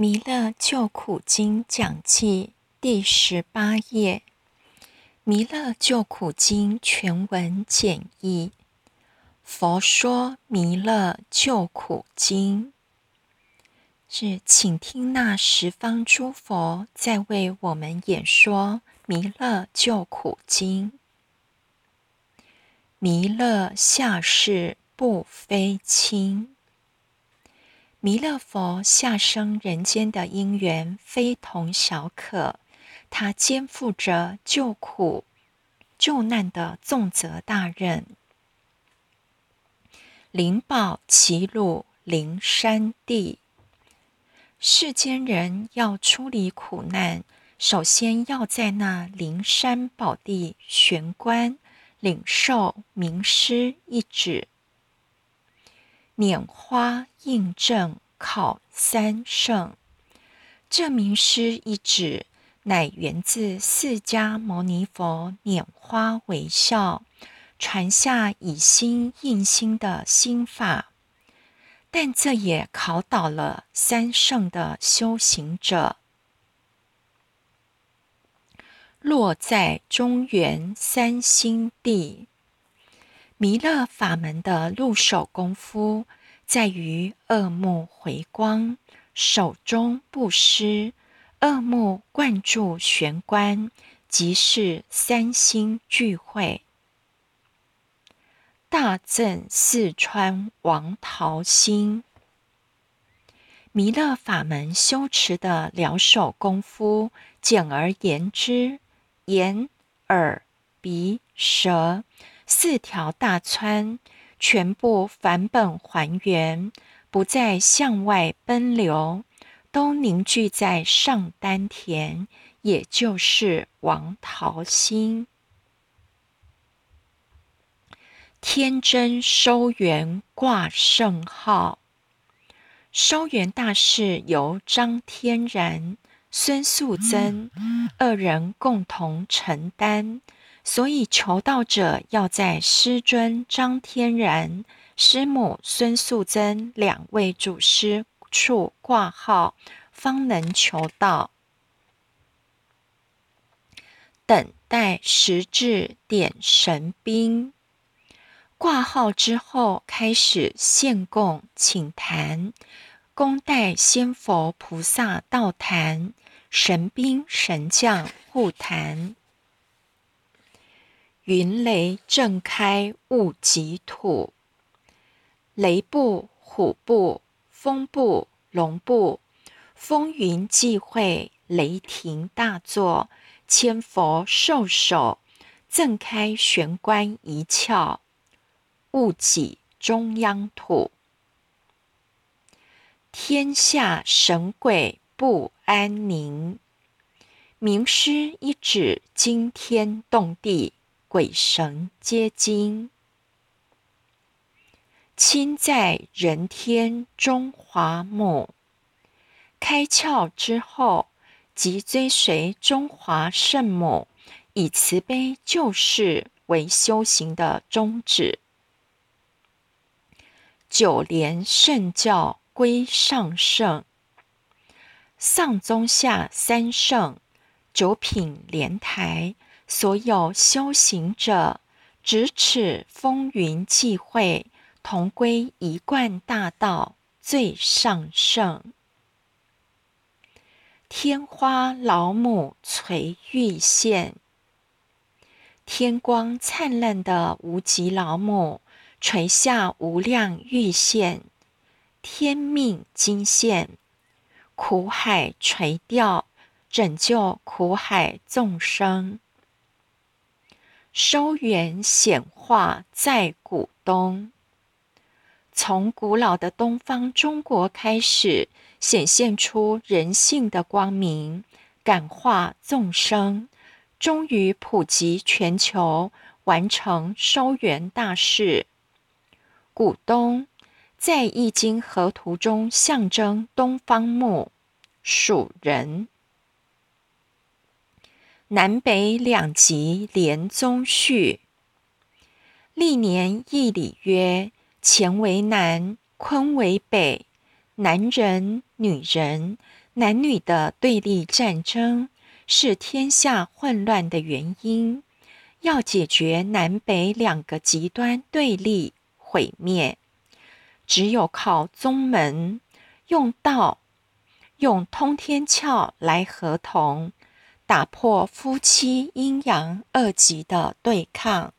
弥勒救苦经讲记第十八页。弥勒救苦经全文简易。佛说弥勒救苦经，是请听那十方诸佛在为我们演说弥勒救苦经。弥勒下世不非轻。弥勒佛下生人间的因缘非同小可，他肩负着救苦救难的重责大任。灵宝齐鲁灵山地，世间人要出离苦难，首先要在那灵山宝地玄关领受名师一旨。拈花印证考三圣，这名师一指，乃源自释迦牟尼佛拈花微笑，传下以心印心的心法。但这也考倒了三圣的修行者，落在中原三星地。弥勒法门的入手功夫，在于恶目回光，手中布施，恶目灌注玄关，即是三星聚会。大正四川王桃心，弥勒法门修持的两手功夫，简而言之，眼、耳、鼻、舌。四条大川全部返本还原，不再向外奔流，都凝聚在上丹田，也就是王桃心。天真收元挂圣号，收元大事由张天然、孙素贞二人共同承担。所以，求道者要在师尊张天然、师母孙素贞两位祖师处挂号，方能求道。等待时至点神兵，挂号之后开始献供请坛，恭待仙佛菩萨道坛，神兵神将护坛。云雷震开雾及土，雷部、虎部、风部、龙部，风云际会，雷霆大作，千佛受手，震开玄关一窍，雾己中央土，天下神鬼不安宁。名师一指，惊天动地。鬼神皆惊，亲在人天中华母开窍之后，即追随中华圣母，以慈悲救世为修行的宗旨。九莲圣教归上圣，上中下三圣，九品莲台。所有修行者，咫尺风云际会，同归一贯大道最上圣。天花老母垂玉线，天光灿烂的无极老母垂下无量玉线，天命金线，苦海垂钓，拯救苦海众生。收元显化在古东，从古老的东方中国开始，显现出人性的光明，感化众生，终于普及全球，完成收元大事。古东在易经河图中象征东方木，属人。南北两极连中序，历年义理曰：乾为南，坤为北。男人、女人，男女的对立战争是天下混乱的原因。要解决南北两个极端对立、毁灭，只有靠宗门用道、用通天窍来合同，打破夫妻阴阳二极的对抗。